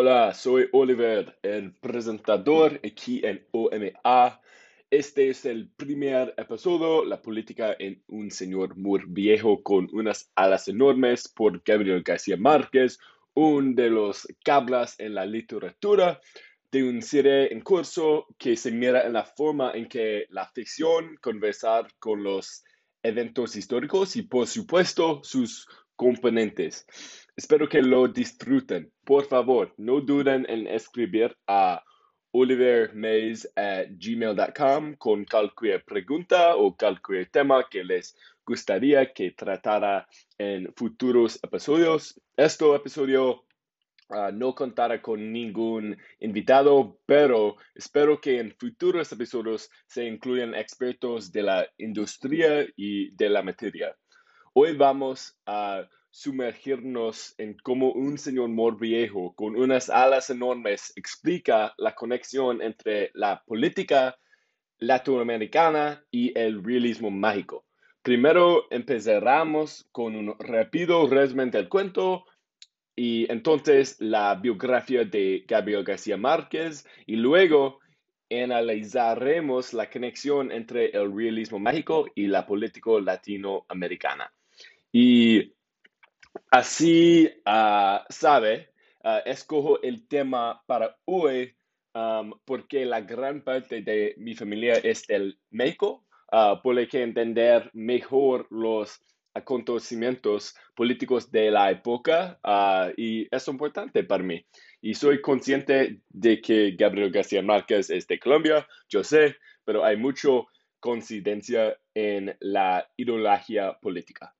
Hola, soy Oliver, el presentador aquí en OMA. Este es el primer episodio, La política en un señor muy viejo con unas alas enormes por Gabriel García Márquez, uno de los cablas en la literatura de un serie en curso que se mira en la forma en que la ficción conversar con los eventos históricos y por supuesto sus componentes. Espero que lo disfruten. Por favor, no duden en escribir a olivermays@gmail.com con cualquier pregunta o cualquier tema que les gustaría que tratara en futuros episodios. Este episodio uh, no contará con ningún invitado, pero espero que en futuros episodios se incluyan expertos de la industria y de la materia. Hoy vamos a sumergirnos en cómo un señor muy viejo con unas alas enormes explica la conexión entre la política latinoamericana y el realismo mágico. Primero empezaremos con un rápido resumen del cuento y entonces la biografía de Gabriel García Márquez y luego analizaremos la conexión entre el realismo mágico y la política latinoamericana. Y Así uh, sabe, uh, escojo el tema para hoy um, porque la gran parte de mi familia es del México, uh, por lo que entender mejor los acontecimientos políticos de la época y es importante para mí. Y soy consciente de que Gabriel García Márquez es de Colombia, yo sé, pero hay mucho coincidencia en la ideología política.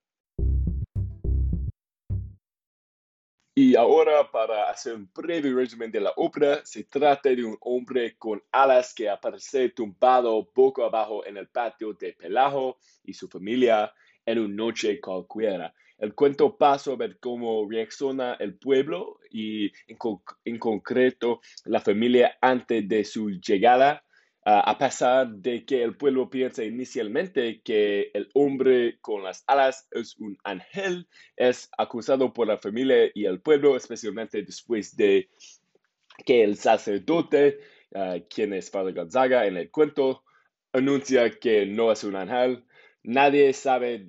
Y ahora, para hacer un breve resumen de la obra, se trata de un hombre con alas que aparece tumbado poco abajo en el patio de Pelajo y su familia en una noche cualquiera. El cuento pasa a ver cómo reacciona el pueblo y en, en concreto la familia antes de su llegada a pesar de que el pueblo piensa inicialmente que el hombre con las alas es un ángel, es acusado por la familia y el pueblo, especialmente después de que el sacerdote, uh, quien es Father Gonzaga en el cuento, anuncia que no es un ángel. Nadie sabe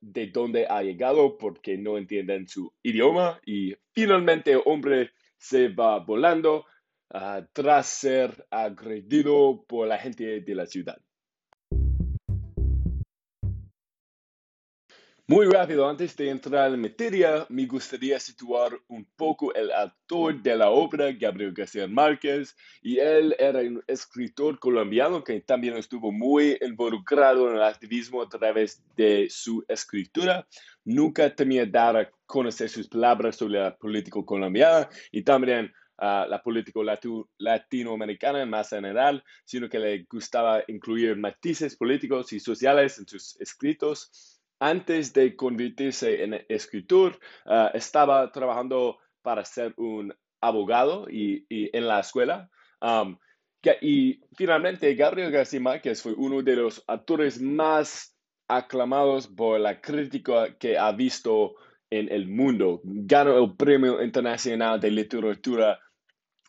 de dónde ha llegado porque no entienden su idioma y finalmente el hombre se va volando tras ser agredido por la gente de la ciudad. Muy rápido, antes de entrar en materia, me gustaría situar un poco el autor de la obra, Gabriel García Márquez, y él era un escritor colombiano que también estuvo muy involucrado en el activismo a través de su escritura. Nunca temía dar a conocer sus palabras sobre la política colombiana y también la política latinoamericana en más general, sino que le gustaba incluir matices políticos y sociales en sus escritos. Antes de convertirse en escritor, ah, estaba trabajando para ser un abogado y, en la escuela. y finalmente, Gabriel García Márquez fue uno de los actores más aclamados por la crítica que ha visto en el mundo. Ganó el Premio Internacional de Literatura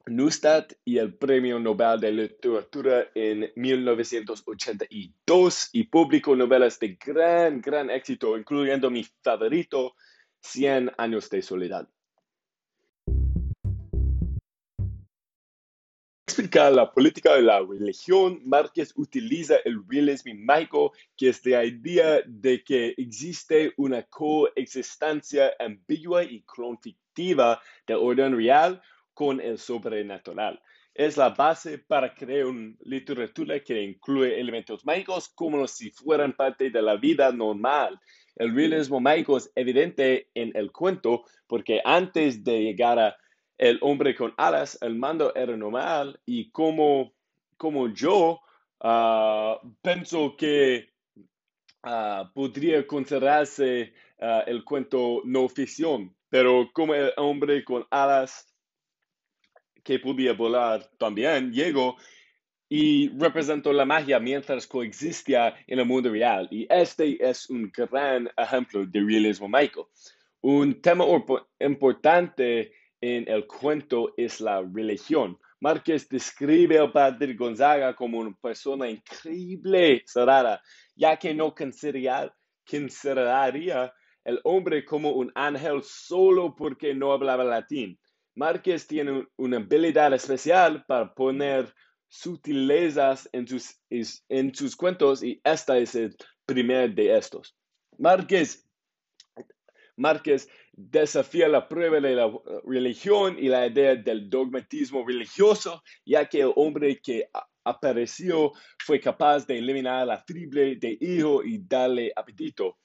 Neustadt y el Premio Nobel de Literatura en 1982 y publicó novelas de gran, gran éxito, incluyendo mi favorito, Cien años de soledad. explicar la política de la religión, Márquez utiliza el realismo mágico, que es la idea de que existe una coexistencia ambigua y conflictiva del orden real con el sobrenatural. Es la base para crear una literatura que incluye elementos mágicos como si fueran parte de la vida normal. El realismo mágico es evidente en el cuento porque antes de llegar a el hombre con alas, el mando era normal y como, como yo uh, pienso que uh, podría considerarse uh, el cuento no ficción, pero como el hombre con alas que podía volar también llegó y representó la magia mientras coexistía en el mundo real. Y este es un gran ejemplo de realismo mágico. Un tema importante en el cuento es la religión. Márquez describe al padre Gonzaga como una persona increíble, cerrada, ya que no consideraría el hombre como un ángel solo porque no hablaba latín. Márquez tiene una habilidad especial para poner sutilezas en sus, en sus cuentos y esta es el primer de estos. Márquez, Márquez desafía la prueba de la religión y la idea del dogmatismo religioso, ya que el hombre que apareció fue capaz de eliminar la triple de hijo y darle apetito.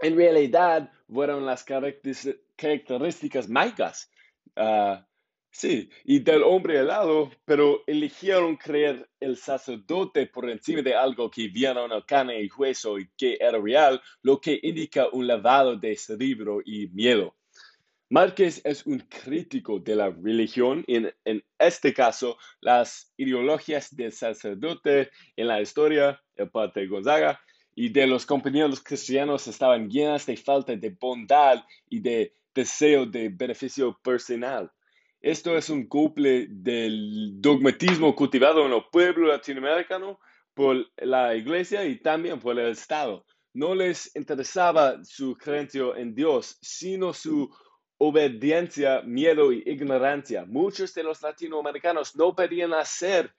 En realidad, fueron las características mágicas ah, Sí, y del hombre helado, pero eligieron creer el sacerdote por encima de algo que vieron al carne y hueso y que era real, lo que indica un lavado de cerebro y miedo. Márquez es un crítico de la religión, en, en este caso, las ideologías del sacerdote en la historia, el padre Gonzaga, y de los compañeros cristianos estaban llenas de falta de bondad y de deseo de beneficio personal. Esto es un couple del dogmatismo cultivado en el pueblo latinoamericano por la iglesia y también por el Estado. No les interesaba su creencia en Dios, sino su obediencia, miedo y ignorancia. Muchos de los latinoamericanos no pedían hacer,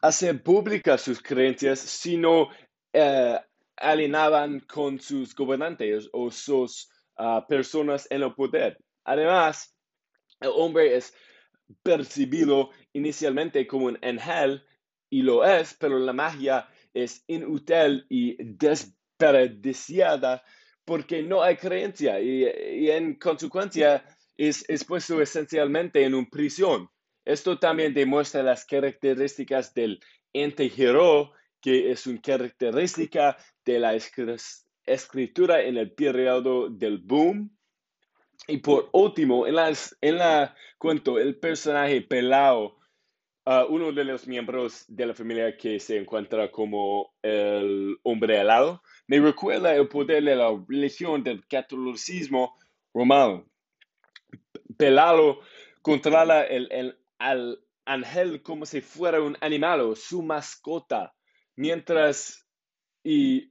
hacer públicas sus creencias, sino eh, alienaban con sus gobernantes o sus ah, personas en el poder. Además, el hombre es percibido inicialmente como un ángel y lo es, pero la magia es inútil y desperdiciada porque no hay creencia y, en consecuencia es, puesto esencialmente en una prisión. Esto también demuestra las características del ente que es una característica de la escritura en el periodo del boom y por último, en, las, en la cuento, el personaje Pelao, uh, uno de los miembros de la familia que se encuentra como el hombre alado, me recuerda el poder de la religión del catolicismo romano. Pelao controla el, el, al ángel como si fuera un animal o su mascota, mientras y,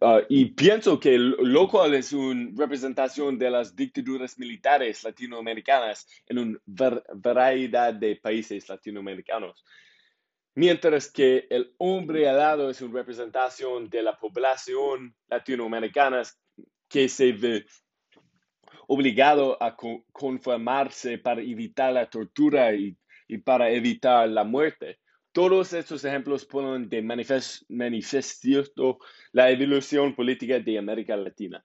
ah, y, pienso que lo cual es una representación de las dictaduras militares latinoamericanas en una variedad de países latinoamericanos. Mientras que el hombre alado es una representación de la población latinoamericana que se ve obligado a conformarse para evitar la tortura y para evitar la muerte. Todos estos ejemplos ponen de manifiesto la evolución política de América Latina.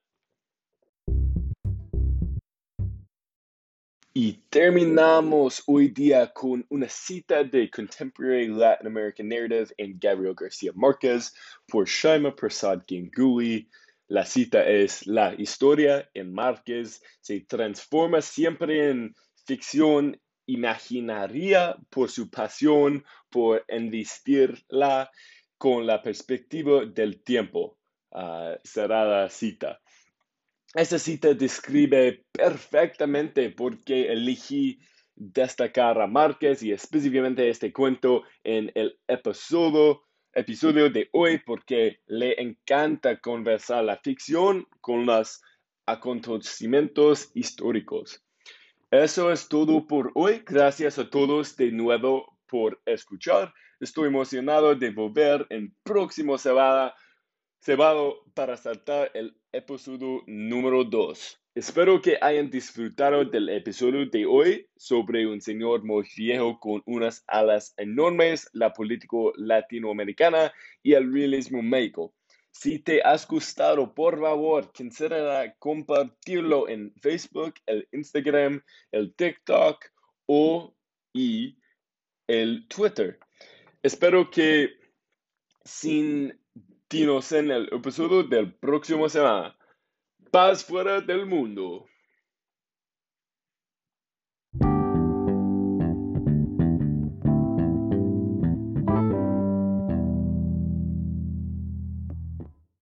Y terminamos hoy día con una cita de Contemporary Latin American Narrative en Gabriel García Márquez por Shaima Prasad Ganguly. La cita es, la historia en Márquez se transforma siempre en ficción imaginaría por su pasión por envistirla con la perspectiva del tiempo. Uh, cerrada cita. Esta cita describe perfectamente por qué elegí destacar a Márquez y específicamente este cuento en el episodio, episodio de hoy porque le encanta conversar la ficción con los acontecimientos históricos. Eso es todo por hoy. Gracias a todos de nuevo por escuchar. Estoy emocionado de volver en próximo sábado, para saltar el episodio número 2. Espero que hayan disfrutado del episodio de hoy sobre un señor muy viejo con unas alas enormes, la política latinoamericana y el realismo médico. Si te has gustado, por favor, considera compartirlo en Facebook, el Instagram, el TikTok o y el Twitter. Espero que sin dinos en el episodio del próximo semana. Paz fuera del mundo.